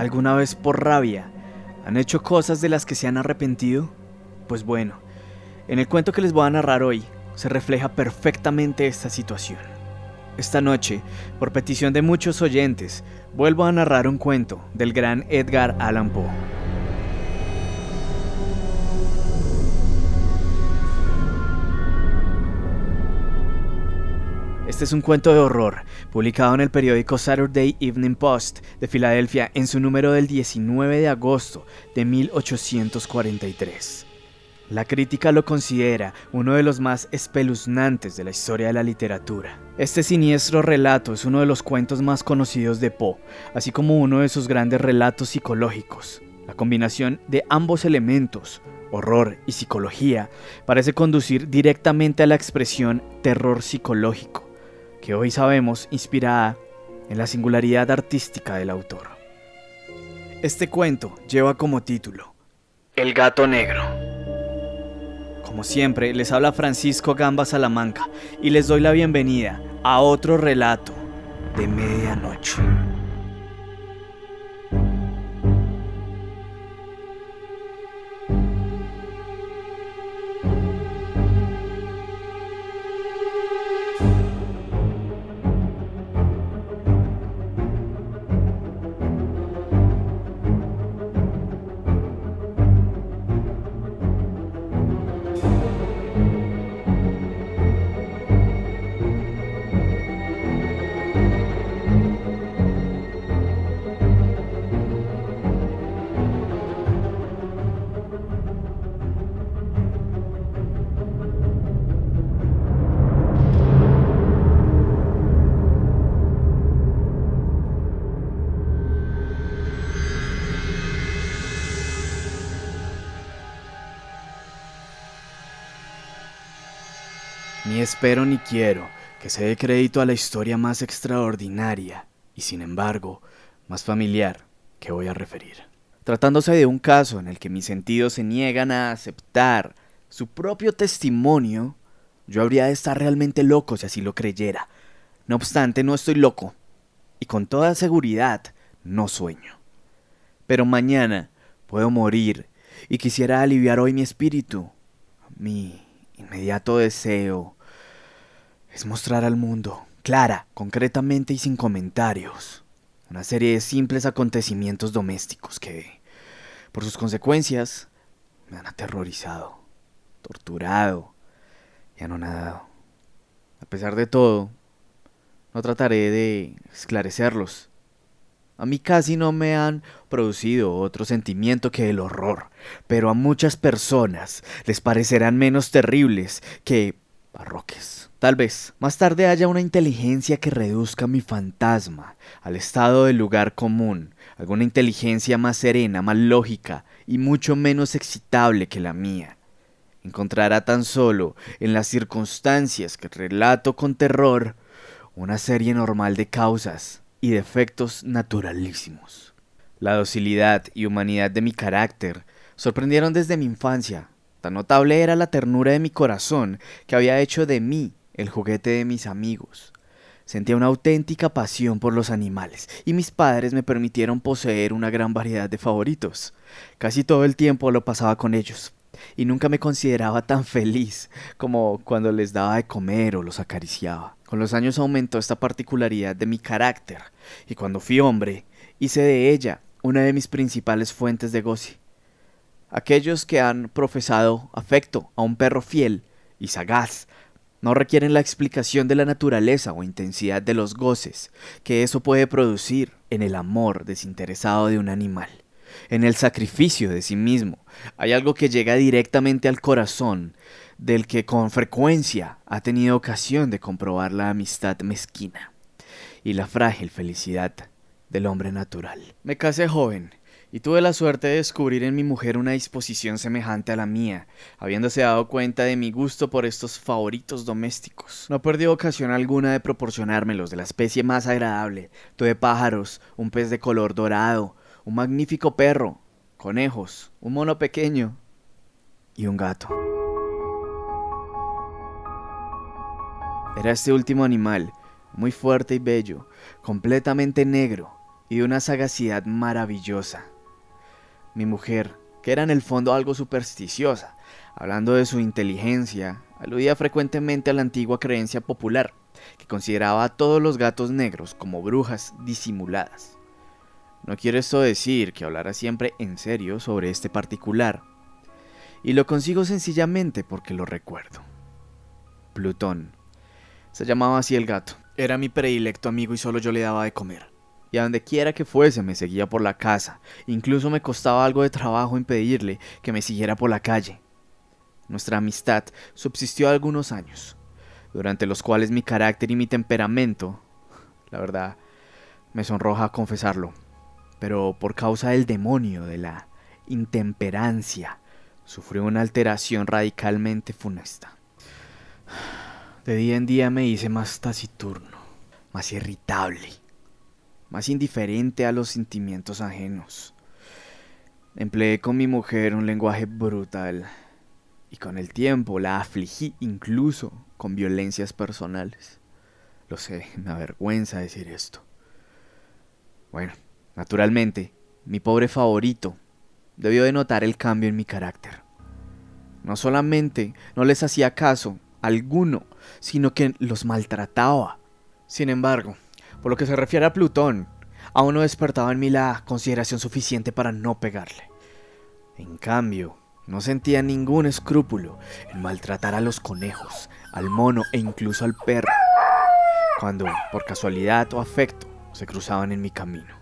¿Alguna vez por rabia han hecho cosas de las que se han arrepentido? Pues bueno, en el cuento que les voy a narrar hoy se refleja perfectamente esta situación. Esta noche, por petición de muchos oyentes, vuelvo a narrar un cuento del gran Edgar Allan Poe. Este es un cuento de horror, publicado en el periódico Saturday Evening Post de Filadelfia en su número del 19 de agosto de 1843. La crítica lo considera uno de los más espeluznantes de la historia de la literatura. Este siniestro relato es uno de los cuentos más conocidos de Poe, así como uno de sus grandes relatos psicológicos. La combinación de ambos elementos, horror y psicología, parece conducir directamente a la expresión terror psicológico, que hoy sabemos inspirada en la singularidad artística del autor. Este cuento lleva como título El gato negro. Como siempre, les habla Francisco Gamba Salamanca y les doy la bienvenida a otro relato de medianoche. Espero ni quiero que se dé crédito a la historia más extraordinaria y sin embargo más familiar que voy a referir. Tratándose de un caso en el que mis sentidos se niegan a aceptar su propio testimonio, yo habría de estar realmente loco si así lo creyera. No obstante, no estoy loco y con toda seguridad no sueño. Pero mañana puedo morir y quisiera aliviar hoy mi espíritu, mi inmediato deseo es mostrar al mundo, clara, concretamente y sin comentarios, una serie de simples acontecimientos domésticos que, por sus consecuencias, me han aterrorizado, torturado y anonadado. A pesar de todo, no trataré de esclarecerlos. A mí casi no me han producido otro sentimiento que el horror, pero a muchas personas les parecerán menos terribles que barroques. Tal vez más tarde haya una inteligencia que reduzca mi fantasma al estado del lugar común, alguna inteligencia más serena, más lógica y mucho menos excitable que la mía. Encontrará tan solo en las circunstancias que relato con terror una serie normal de causas y defectos naturalísimos. La docilidad y humanidad de mi carácter sorprendieron desde mi infancia. Tan notable era la ternura de mi corazón que había hecho de mí el juguete de mis amigos. Sentía una auténtica pasión por los animales, y mis padres me permitieron poseer una gran variedad de favoritos. Casi todo el tiempo lo pasaba con ellos, y nunca me consideraba tan feliz como cuando les daba de comer o los acariciaba. Con los años aumentó esta particularidad de mi carácter, y cuando fui hombre, hice de ella una de mis principales fuentes de goce. Aquellos que han profesado afecto a un perro fiel y sagaz no requieren la explicación de la naturaleza o intensidad de los goces que eso puede producir en el amor desinteresado de un animal, en el sacrificio de sí mismo. Hay algo que llega directamente al corazón del que con frecuencia ha tenido ocasión de comprobar la amistad mezquina y la frágil felicidad del hombre natural. Me casé joven y tuve la suerte de descubrir en mi mujer una disposición semejante a la mía, habiéndose dado cuenta de mi gusto por estos favoritos domésticos. No perdió ocasión alguna de proporcionármelos de la especie más agradable. Tuve pájaros, un pez de color dorado, un magnífico perro, conejos, un mono pequeño y un gato. Era este último animal, muy fuerte y bello, completamente negro, y de una sagacidad maravillosa. Mi mujer, que era en el fondo algo supersticiosa, hablando de su inteligencia, aludía frecuentemente a la antigua creencia popular, que consideraba a todos los gatos negros como brujas disimuladas. No quiero esto decir que hablara siempre en serio sobre este particular, y lo consigo sencillamente porque lo recuerdo. Plutón. Se llamaba así el gato. Era mi predilecto amigo y solo yo le daba de comer. Y a donde quiera que fuese me seguía por la casa. Incluso me costaba algo de trabajo impedirle que me siguiera por la calle. Nuestra amistad subsistió algunos años, durante los cuales mi carácter y mi temperamento, la verdad, me sonroja confesarlo, pero por causa del demonio de la intemperancia, sufrió una alteración radicalmente funesta. De día en día me hice más taciturno, más irritable, más indiferente a los sentimientos ajenos. Empleé con mi mujer un lenguaje brutal y con el tiempo la afligí incluso con violencias personales. Lo sé, me avergüenza decir esto. Bueno, naturalmente, mi pobre favorito debió de notar el cambio en mi carácter. No solamente no les hacía caso alguno, sino que los maltrataba. Sin embargo, por lo que se refiere a Plutón, aún no despertaba en mí la consideración suficiente para no pegarle. En cambio, no sentía ningún escrúpulo en maltratar a los conejos, al mono e incluso al perro, cuando, por casualidad o afecto, se cruzaban en mi camino.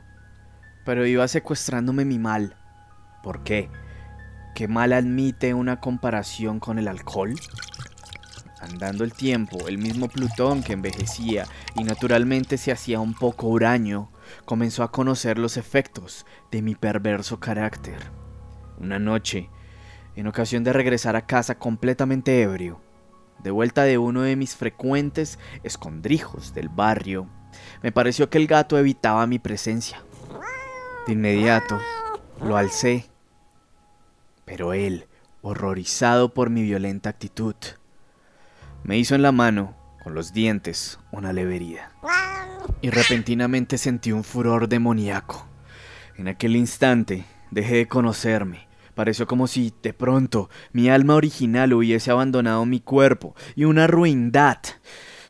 Pero iba secuestrándome mi mal. ¿Por qué? ¿Qué mal admite una comparación con el alcohol? Andando el tiempo, el mismo Plutón que envejecía y naturalmente se hacía un poco huraño, comenzó a conocer los efectos de mi perverso carácter. Una noche, en ocasión de regresar a casa completamente ebrio, de vuelta de uno de mis frecuentes escondrijos del barrio, me pareció que el gato evitaba mi presencia. De inmediato, lo alcé pero él, horrorizado por mi violenta actitud, me hizo en la mano, con los dientes, una leve herida. Y repentinamente sentí un furor demoníaco. En aquel instante dejé de conocerme. Pareció como si, de pronto, mi alma original hubiese abandonado mi cuerpo y una ruindad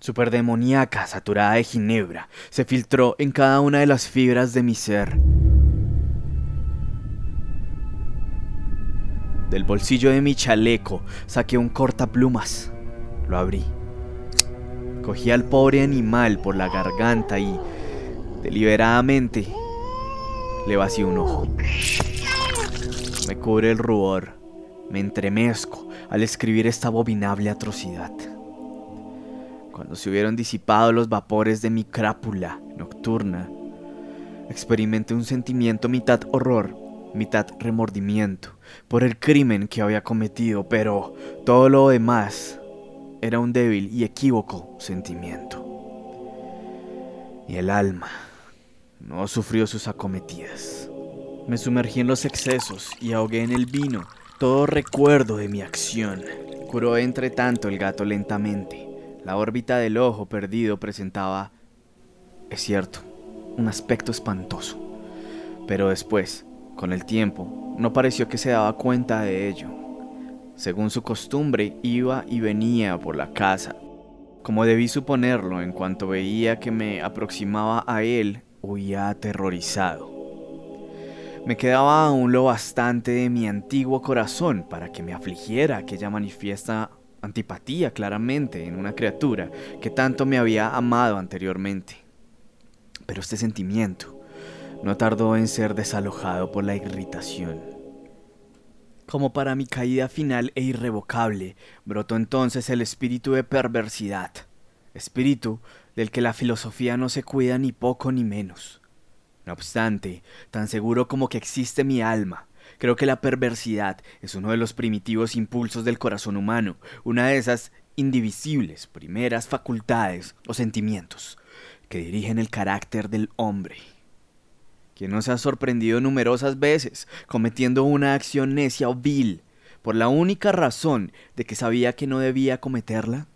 superdemoníaca, saturada de ginebra, se filtró en cada una de las fibras de mi ser. Del bolsillo de mi chaleco saqué un cortaplumas. Lo abrí. Cogí al pobre animal por la garganta y, deliberadamente, le vací un ojo. Me cubre el rubor. Me entremezco al escribir esta abominable atrocidad. Cuando se hubieron disipado los vapores de mi crápula nocturna, experimenté un sentimiento mitad horror mitad remordimiento por el crimen que había cometido, pero todo lo demás era un débil y equívoco sentimiento. Y el alma no sufrió sus acometidas. Me sumergí en los excesos y ahogué en el vino todo recuerdo de mi acción. Curó entre tanto el gato lentamente. La órbita del ojo perdido presentaba, es cierto, un aspecto espantoso. Pero después, con el tiempo, no pareció que se daba cuenta de ello. Según su costumbre, iba y venía por la casa. Como debí suponerlo, en cuanto veía que me aproximaba a él, huía aterrorizado. Me quedaba aún lo bastante de mi antiguo corazón para que me afligiera aquella manifiesta antipatía claramente en una criatura que tanto me había amado anteriormente. Pero este sentimiento, no tardó en ser desalojado por la irritación. Como para mi caída final e irrevocable, brotó entonces el espíritu de perversidad, espíritu del que la filosofía no se cuida ni poco ni menos. No obstante, tan seguro como que existe mi alma, creo que la perversidad es uno de los primitivos impulsos del corazón humano, una de esas indivisibles primeras facultades o sentimientos que dirigen el carácter del hombre quien no se ha sorprendido numerosas veces cometiendo una acción necia o vil por la única razón de que sabía que no debía cometerla?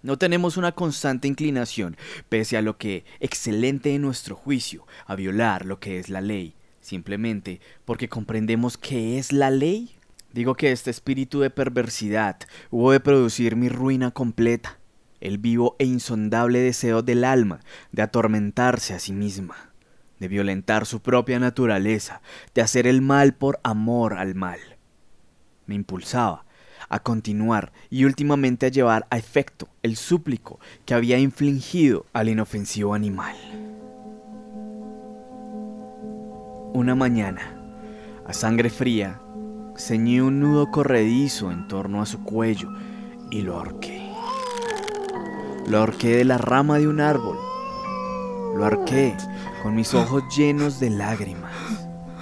No tenemos una constante inclinación, pese a lo que excelente en nuestro juicio, a violar lo que es la ley, simplemente porque comprendemos qué es la ley. Digo que este espíritu de perversidad hubo de producir mi ruina completa, el vivo e insondable deseo del alma de atormentarse a sí misma, de violentar su propia naturaleza, de hacer el mal por amor al mal. Me impulsaba a continuar y últimamente a llevar a efecto el súplico que había infligido al inofensivo animal. Una mañana, a sangre fría, ceñí un nudo corredizo en torno a su cuello y lo ahorqué. Lo ahorqué de la rama de un árbol. Lo ahorqué con mis ojos llenos de lágrimas,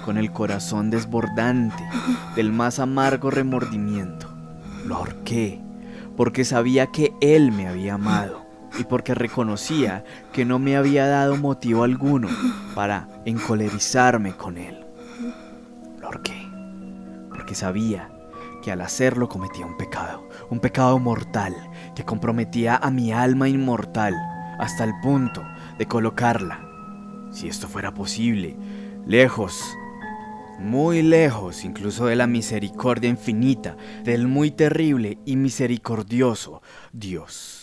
con el corazón desbordante del más amargo remordimiento. Lo ahorqué porque sabía que él me había amado y porque reconocía que no me había dado motivo alguno para encolerizarme con él. Lo ahorqué porque sabía que al hacerlo cometía un pecado, un pecado mortal que comprometía a mi alma inmortal hasta el punto de colocarla, si esto fuera posible, lejos muy lejos incluso de la misericordia infinita del muy terrible y misericordioso Dios.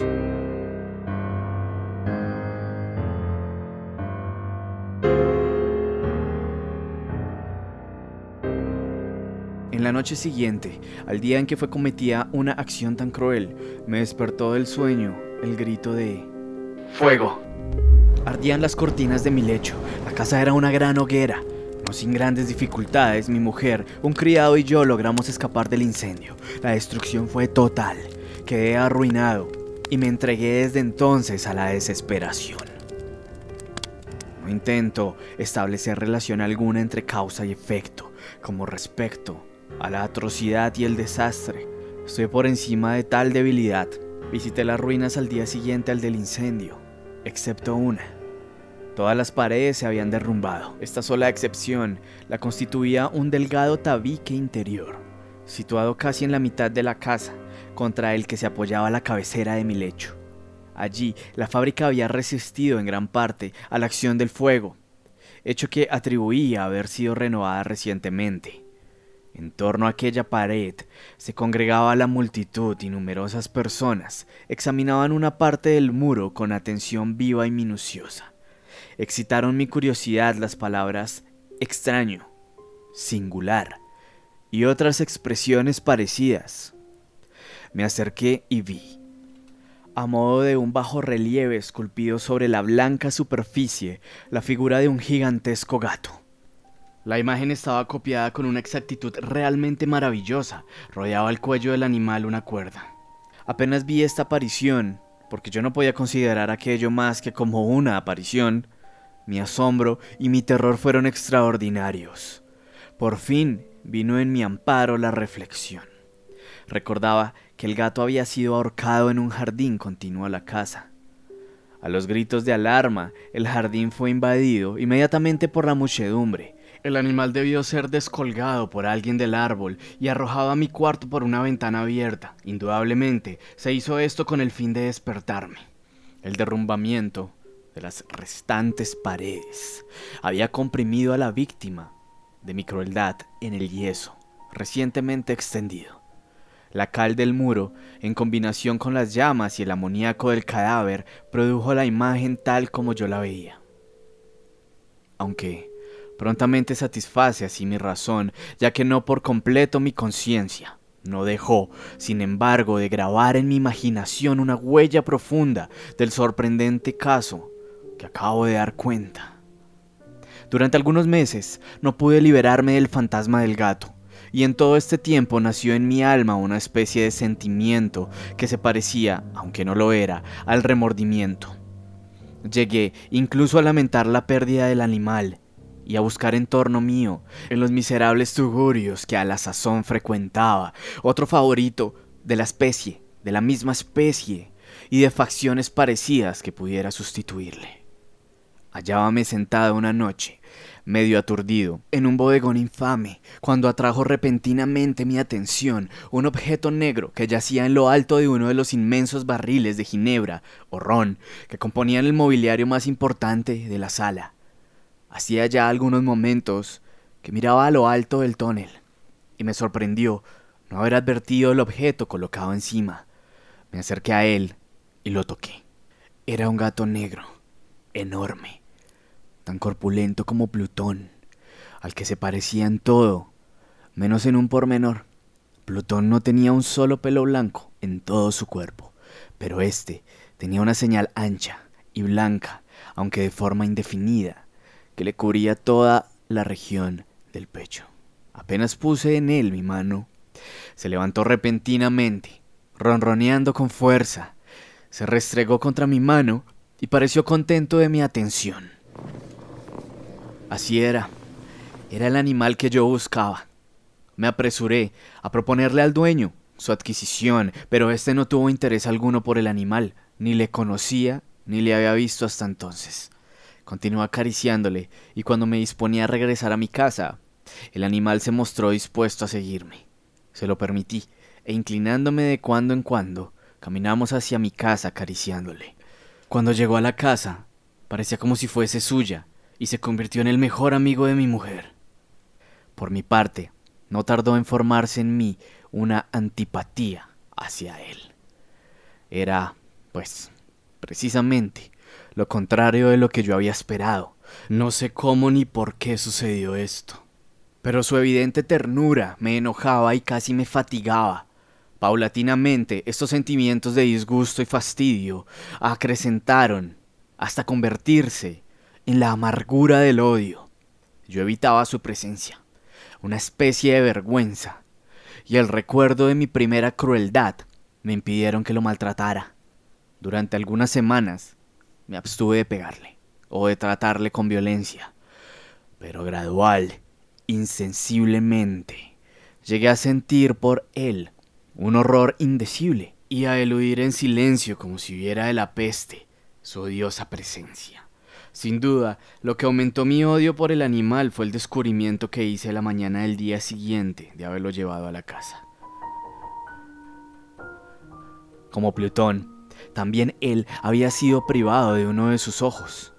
En la noche siguiente, al día en que fue cometida una acción tan cruel, me despertó del sueño el grito de ¡Fuego! Ardían las cortinas de mi lecho, la casa era una gran hoguera, sin grandes dificultades, mi mujer, un criado y yo logramos escapar del incendio. La destrucción fue total. Quedé arruinado y me entregué desde entonces a la desesperación. No intento establecer relación alguna entre causa y efecto, como respecto a la atrocidad y el desastre. Estoy por encima de tal debilidad. Visité las ruinas al día siguiente al del incendio, excepto una Todas las paredes se habían derrumbado. Esta sola excepción la constituía un delgado tabique interior, situado casi en la mitad de la casa, contra el que se apoyaba la cabecera de mi lecho. Allí la fábrica había resistido en gran parte a la acción del fuego, hecho que atribuía haber sido renovada recientemente. En torno a aquella pared se congregaba la multitud y numerosas personas examinaban una parte del muro con atención viva y minuciosa excitaron mi curiosidad las palabras extraño, singular y otras expresiones parecidas. Me acerqué y vi, a modo de un bajo relieve esculpido sobre la blanca superficie, la figura de un gigantesco gato. La imagen estaba copiada con una exactitud realmente maravillosa. Rodeaba el cuello del animal una cuerda. Apenas vi esta aparición, porque yo no podía considerar aquello más que como una aparición, mi asombro y mi terror fueron extraordinarios. Por fin vino en mi amparo la reflexión. Recordaba que el gato había sido ahorcado en un jardín continuo a la casa. A los gritos de alarma, el jardín fue invadido inmediatamente por la muchedumbre. El animal debió ser descolgado por alguien del árbol y arrojado a mi cuarto por una ventana abierta. Indudablemente, se hizo esto con el fin de despertarme. El derrumbamiento las restantes paredes. Había comprimido a la víctima de mi crueldad en el yeso, recientemente extendido. La cal del muro, en combinación con las llamas y el amoníaco del cadáver, produjo la imagen tal como yo la veía. Aunque prontamente satisface así mi razón, ya que no por completo mi conciencia. No dejó, sin embargo, de grabar en mi imaginación una huella profunda del sorprendente caso que acabo de dar cuenta. Durante algunos meses no pude liberarme del fantasma del gato, y en todo este tiempo nació en mi alma una especie de sentimiento que se parecía, aunque no lo era, al remordimiento. Llegué incluso a lamentar la pérdida del animal y a buscar en torno mío, en los miserables tugurios que a la sazón frecuentaba, otro favorito de la especie, de la misma especie, y de facciones parecidas que pudiera sustituirle. Hallábame sentado una noche, medio aturdido, en un bodegón infame, cuando atrajo repentinamente mi atención un objeto negro que yacía en lo alto de uno de los inmensos barriles de ginebra o ron que componían el mobiliario más importante de la sala. Hacía ya algunos momentos que miraba a lo alto del tonel, y me sorprendió no haber advertido el objeto colocado encima. Me acerqué a él y lo toqué. Era un gato negro, enorme, tan corpulento como Plutón, al que se parecía en todo, menos en un pormenor. Plutón no tenía un solo pelo blanco en todo su cuerpo, pero este tenía una señal ancha y blanca, aunque de forma indefinida, que le cubría toda la región del pecho. Apenas puse en él mi mano, se levantó repentinamente, ronroneando con fuerza, se restregó contra mi mano y pareció contento de mi atención. Así era, era el animal que yo buscaba. Me apresuré a proponerle al dueño su adquisición, pero éste no tuvo interés alguno por el animal, ni le conocía ni le había visto hasta entonces. Continuó acariciándole, y cuando me disponía a regresar a mi casa, el animal se mostró dispuesto a seguirme. Se lo permití, e inclinándome de cuando en cuando, caminamos hacia mi casa acariciándole. Cuando llegó a la casa, parecía como si fuese suya, y se convirtió en el mejor amigo de mi mujer. Por mi parte, no tardó en formarse en mí una antipatía hacia él. Era, pues, precisamente lo contrario de lo que yo había esperado. No sé cómo ni por qué sucedió esto. Pero su evidente ternura me enojaba y casi me fatigaba. Paulatinamente, estos sentimientos de disgusto y fastidio acrecentaron hasta convertirse en la amargura del odio. Yo evitaba su presencia, una especie de vergüenza, y el recuerdo de mi primera crueldad me impidieron que lo maltratara. Durante algunas semanas me abstuve de pegarle o de tratarle con violencia, pero gradual, insensiblemente, llegué a sentir por él un horror indecible y a eludir en silencio como si hubiera de la peste su odiosa presencia. Sin duda, lo que aumentó mi odio por el animal fue el descubrimiento que hice la mañana del día siguiente de haberlo llevado a la casa. Como Plutón, también él había sido privado de uno de sus ojos.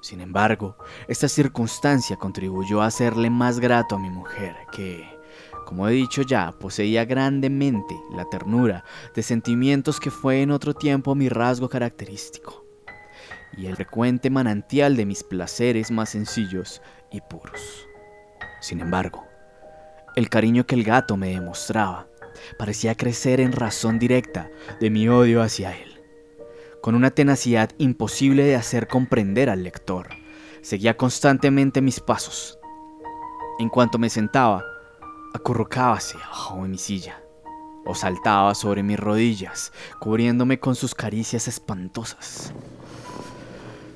Sin embargo, esta circunstancia contribuyó a hacerle más grato a mi mujer, que, como he dicho ya, poseía grandemente la ternura de sentimientos que fue en otro tiempo mi rasgo característico, y el frecuente manantial de mis placeres más sencillos y puros. Sin embargo, el cariño que el gato me demostraba parecía crecer en razón directa de mi odio hacia él con una tenacidad imposible de hacer comprender al lector. Seguía constantemente mis pasos. En cuanto me sentaba, acurrucábase abajo de mi silla o saltaba sobre mis rodillas, cubriéndome con sus caricias espantosas.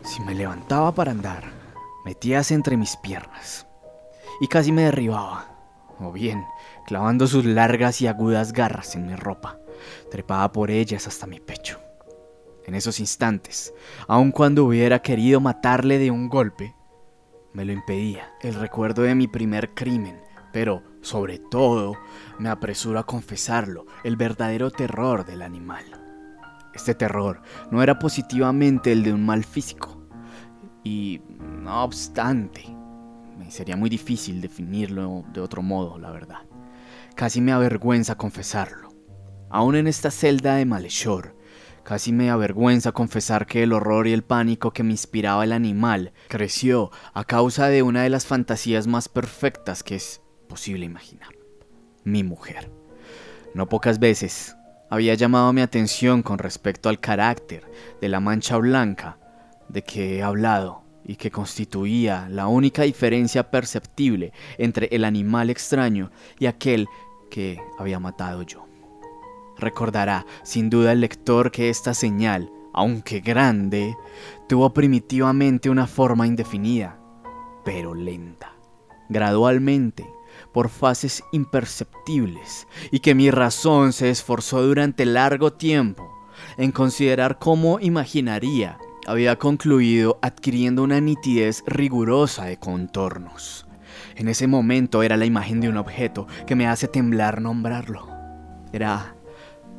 Si me levantaba para andar, metíase entre mis piernas. Y casi me derribaba, o bien clavando sus largas y agudas garras en mi ropa, trepaba por ellas hasta mi pecho. En esos instantes, aun cuando hubiera querido matarle de un golpe, me lo impedía. El recuerdo de mi primer crimen, pero, sobre todo, me apresuro a confesarlo, el verdadero terror del animal. Este terror no era positivamente el de un mal físico, y, no obstante, me sería muy difícil definirlo de otro modo, la verdad. Casi me avergüenza confesarlo. Aún en esta celda de malhechor, Casi me avergüenza confesar que el horror y el pánico que me inspiraba el animal creció a causa de una de las fantasías más perfectas que es posible imaginar. Mi mujer. No pocas veces había llamado mi atención con respecto al carácter de la mancha blanca de que he hablado y que constituía la única diferencia perceptible entre el animal extraño y aquel que había matado yo. Recordará sin duda el lector que esta señal, aunque grande, tuvo primitivamente una forma indefinida, pero lenta, gradualmente, por fases imperceptibles, y que mi razón se esforzó durante largo tiempo en considerar cómo imaginaría había concluido adquiriendo una nitidez rigurosa de contornos. En ese momento era la imagen de un objeto que me hace temblar nombrarlo. Era,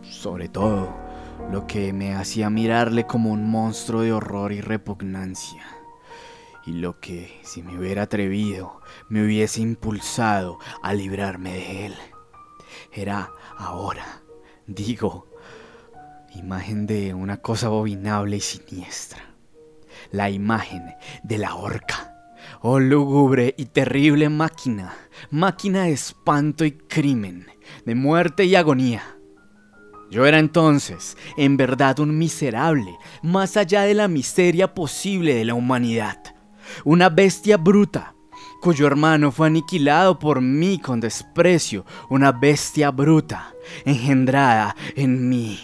sobre todo, lo que me hacía mirarle como un monstruo de horror y repugnancia. Y lo que, si me hubiera atrevido, me hubiese impulsado a librarme de él. Era ahora, digo, imagen de una cosa abominable y siniestra. La imagen de la horca. Oh lúgubre y terrible máquina, máquina de espanto y crimen, de muerte y agonía. Yo era entonces, en verdad, un miserable, más allá de la miseria posible de la humanidad. Una bestia bruta, cuyo hermano fue aniquilado por mí con desprecio. Una bestia bruta, engendrada en mí,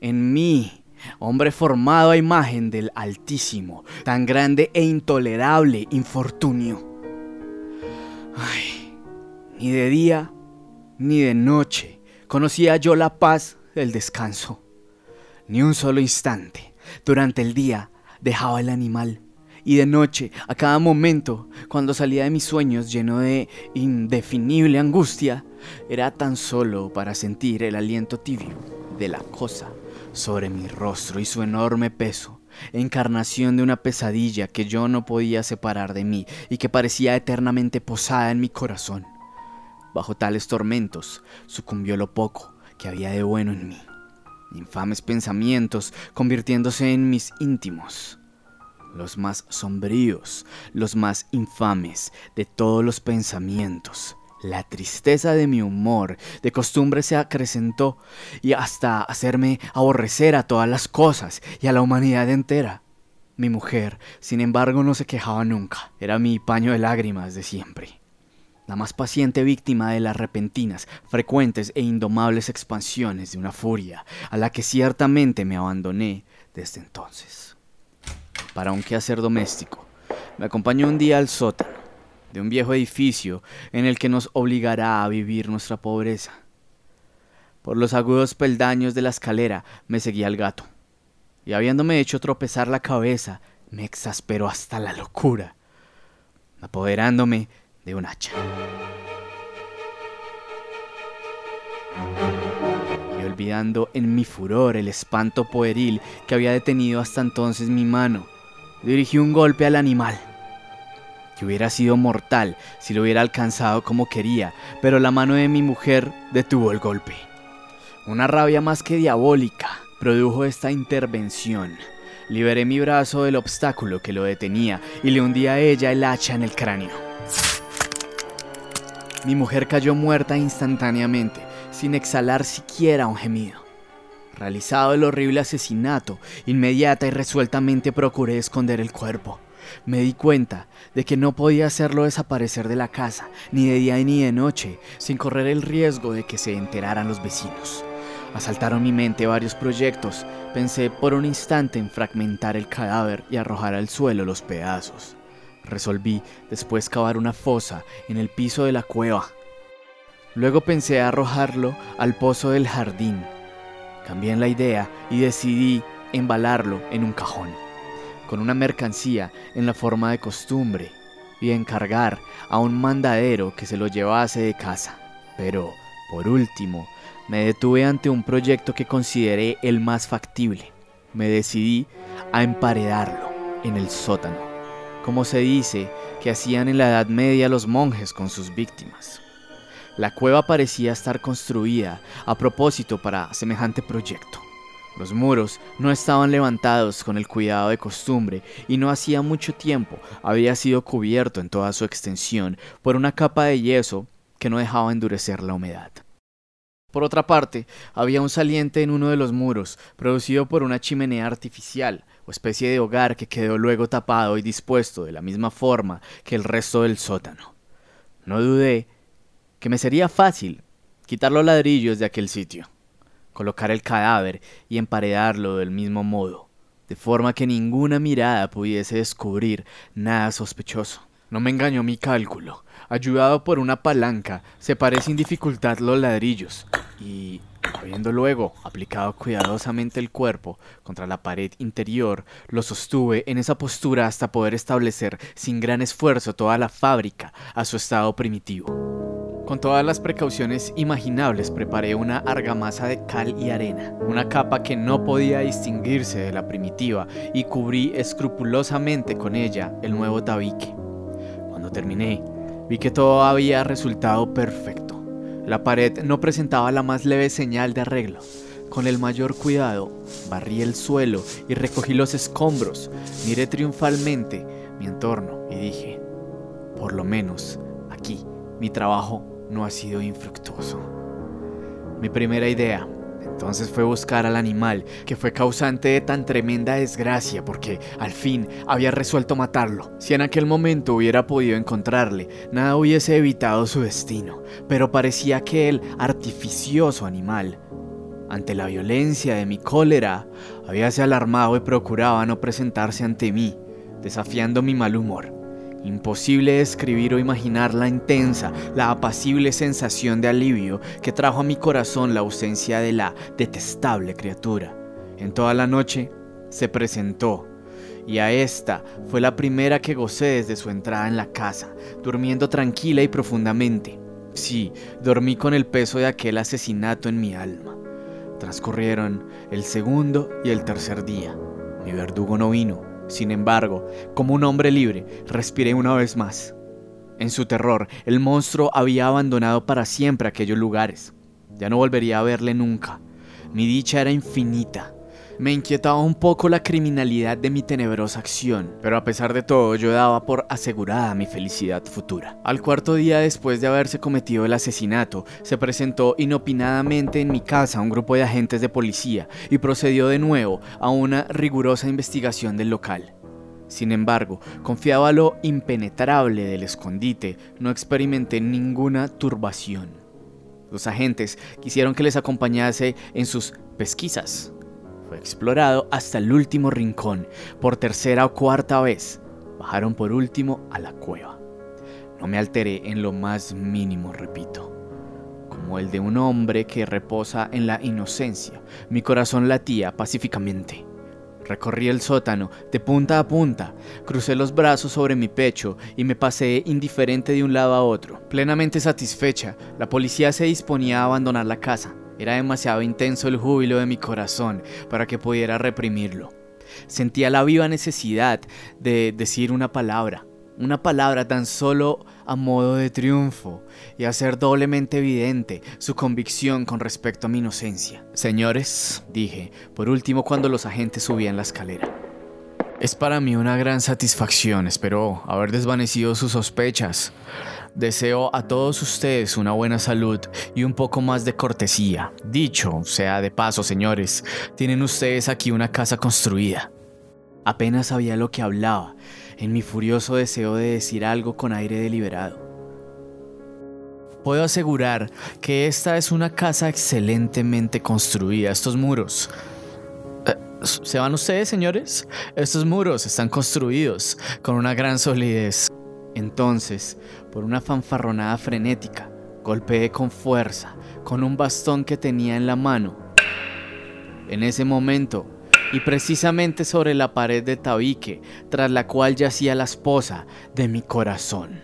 en mí, hombre formado a imagen del Altísimo, tan grande e intolerable infortunio. Ay, ni de día ni de noche conocía yo la paz del descanso. Ni un solo instante durante el día dejaba el animal y de noche, a cada momento, cuando salía de mis sueños lleno de indefinible angustia, era tan solo para sentir el aliento tibio de la cosa sobre mi rostro y su enorme peso, encarnación de una pesadilla que yo no podía separar de mí y que parecía eternamente posada en mi corazón. Bajo tales tormentos sucumbió lo poco que había de bueno en mí, infames pensamientos convirtiéndose en mis íntimos, los más sombríos, los más infames de todos los pensamientos la tristeza de mi humor de costumbre se acrecentó y hasta hacerme aborrecer a todas las cosas y a la humanidad entera. Mi mujer, sin embargo, no se quejaba nunca. Era mi paño de lágrimas de siempre. La más paciente víctima de las repentinas, frecuentes e indomables expansiones de una furia a la que ciertamente me abandoné desde entonces. Para un quehacer doméstico, me acompañó un día al sótano de un viejo edificio en el que nos obligará a vivir nuestra pobreza. Por los agudos peldaños de la escalera me seguía el gato, y habiéndome hecho tropezar la cabeza, me exasperó hasta la locura, apoderándome de un hacha. Y olvidando en mi furor el espanto pueril que había detenido hasta entonces mi mano, dirigí un golpe al animal que hubiera sido mortal si lo hubiera alcanzado como quería, pero la mano de mi mujer detuvo el golpe. Una rabia más que diabólica produjo esta intervención. Liberé mi brazo del obstáculo que lo detenía y le hundí a ella el hacha en el cráneo. Mi mujer cayó muerta instantáneamente, sin exhalar siquiera un gemido. Realizado el horrible asesinato, inmediata y resueltamente procuré esconder el cuerpo. Me di cuenta de que no podía hacerlo desaparecer de la casa, ni de día ni de noche, sin correr el riesgo de que se enteraran los vecinos. Asaltaron mi mente varios proyectos. Pensé por un instante en fragmentar el cadáver y arrojar al suelo los pedazos. Resolví después cavar una fosa en el piso de la cueva. Luego pensé arrojarlo al pozo del jardín. Cambié la idea y decidí embalarlo en un cajón con una mercancía en la forma de costumbre y encargar a un mandadero que se lo llevase de casa. Pero, por último, me detuve ante un proyecto que consideré el más factible. Me decidí a emparedarlo en el sótano, como se dice que hacían en la Edad Media los monjes con sus víctimas. La cueva parecía estar construida a propósito para semejante proyecto. Los muros no estaban levantados con el cuidado de costumbre y no hacía mucho tiempo había sido cubierto en toda su extensión por una capa de yeso que no dejaba endurecer la humedad. Por otra parte, había un saliente en uno de los muros, producido por una chimenea artificial, o especie de hogar que quedó luego tapado y dispuesto de la misma forma que el resto del sótano. No dudé que me sería fácil quitar los ladrillos de aquel sitio colocar el cadáver y emparedarlo del mismo modo, de forma que ninguna mirada pudiese descubrir nada sospechoso. No me engañó mi cálculo. Ayudado por una palanca, separé sin dificultad los ladrillos y, Habiendo luego aplicado cuidadosamente el cuerpo contra la pared interior, lo sostuve en esa postura hasta poder establecer sin gran esfuerzo toda la fábrica a su estado primitivo. Con todas las precauciones imaginables preparé una argamasa de cal y arena, una capa que no podía distinguirse de la primitiva y cubrí escrupulosamente con ella el nuevo tabique. Cuando terminé, vi que todo había resultado perfecto. La pared no presentaba la más leve señal de arreglo. Con el mayor cuidado, barrí el suelo y recogí los escombros. Miré triunfalmente mi entorno y dije, por lo menos aquí mi trabajo no ha sido infructuoso. Mi primera idea entonces fue buscar al animal que fue causante de tan tremenda desgracia porque al fin había resuelto matarlo. Si en aquel momento hubiera podido encontrarle, nada hubiese evitado su destino, pero parecía que el artificioso animal, ante la violencia de mi cólera, habíase alarmado y procuraba no presentarse ante mí, desafiando mi mal humor. Imposible describir o imaginar la intensa, la apacible sensación de alivio que trajo a mi corazón la ausencia de la detestable criatura. En toda la noche se presentó, y a esta fue la primera que gocé desde su entrada en la casa, durmiendo tranquila y profundamente. Sí, dormí con el peso de aquel asesinato en mi alma. Transcurrieron el segundo y el tercer día. Mi verdugo no vino sin embargo, como un hombre libre, respiré una vez más. En su terror, el monstruo había abandonado para siempre aquellos lugares. Ya no volvería a verle nunca. Mi dicha era infinita. Me inquietaba un poco la criminalidad de mi tenebrosa acción, pero a pesar de todo yo daba por asegurada mi felicidad futura. Al cuarto día después de haberse cometido el asesinato, se presentó inopinadamente en mi casa un grupo de agentes de policía y procedió de nuevo a una rigurosa investigación del local. Sin embargo, confiado a lo impenetrable del escondite, no experimenté ninguna turbación. Los agentes quisieron que les acompañase en sus pesquisas, fue explorado hasta el último rincón. Por tercera o cuarta vez, bajaron por último a la cueva. No me alteré en lo más mínimo, repito. Como el de un hombre que reposa en la inocencia, mi corazón latía pacíficamente. Recorrí el sótano de punta a punta, crucé los brazos sobre mi pecho y me pasé indiferente de un lado a otro. Plenamente satisfecha, la policía se disponía a abandonar la casa. Era demasiado intenso el júbilo de mi corazón para que pudiera reprimirlo. Sentía la viva necesidad de decir una palabra, una palabra tan solo a modo de triunfo y hacer doblemente evidente su convicción con respecto a mi inocencia. Señores, dije, por último cuando los agentes subían la escalera. Es para mí una gran satisfacción, espero haber desvanecido sus sospechas. Deseo a todos ustedes una buena salud y un poco más de cortesía. Dicho sea de paso, señores, tienen ustedes aquí una casa construida. Apenas sabía lo que hablaba, en mi furioso deseo de decir algo con aire deliberado. Puedo asegurar que esta es una casa excelentemente construida. Estos muros eh, ¿Se van ustedes, señores? Estos muros están construidos con una gran solidez. Entonces, por una fanfarronada frenética, golpeé con fuerza con un bastón que tenía en la mano. En ese momento, y precisamente sobre la pared de tabique, tras la cual yacía la esposa de mi corazón.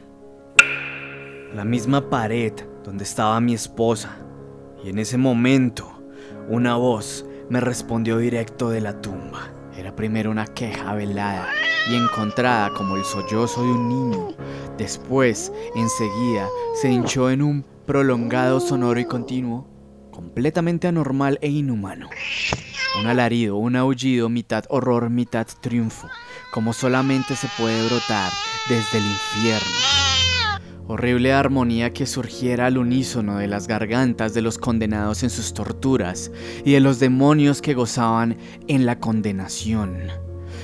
La misma pared donde estaba mi esposa. Y en ese momento, una voz me respondió directo de la tumba. Era primero una queja velada y encontrada como el sollozo de un niño. Después, enseguida, se hinchó en un prolongado sonoro y continuo, completamente anormal e inhumano. Un alarido, un aullido, mitad horror, mitad triunfo, como solamente se puede brotar desde el infierno. Horrible armonía que surgiera al unísono de las gargantas de los condenados en sus torturas y de los demonios que gozaban en la condenación.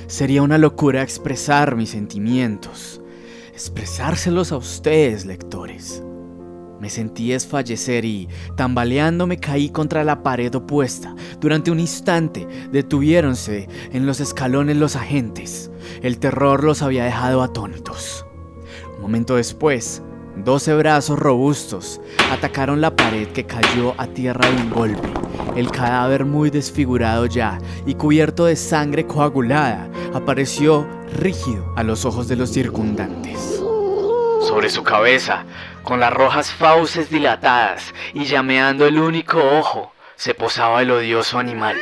Sería una locura expresar mis sentimientos, expresárselos a ustedes, lectores. Me sentí desfallecer y, tambaleándome, caí contra la pared opuesta. Durante un instante detuviéronse en los escalones los agentes. El terror los había dejado atónitos. Un momento después, doce brazos robustos atacaron la pared que cayó a tierra de un golpe El cadáver muy desfigurado ya y cubierto de sangre coagulada apareció rígido a los ojos de los circundantes. Sobre su cabeza, con las rojas fauces dilatadas y llameando el único ojo, se posaba el odioso animal,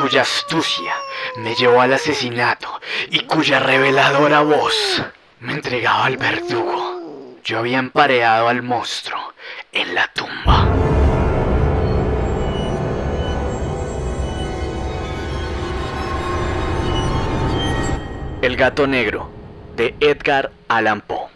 cuya astucia me llevó al asesinato y cuya reveladora voz me entregaba al verdugo. Yo había empareado al monstruo en la tumba. El gato negro de Edgar Allan Poe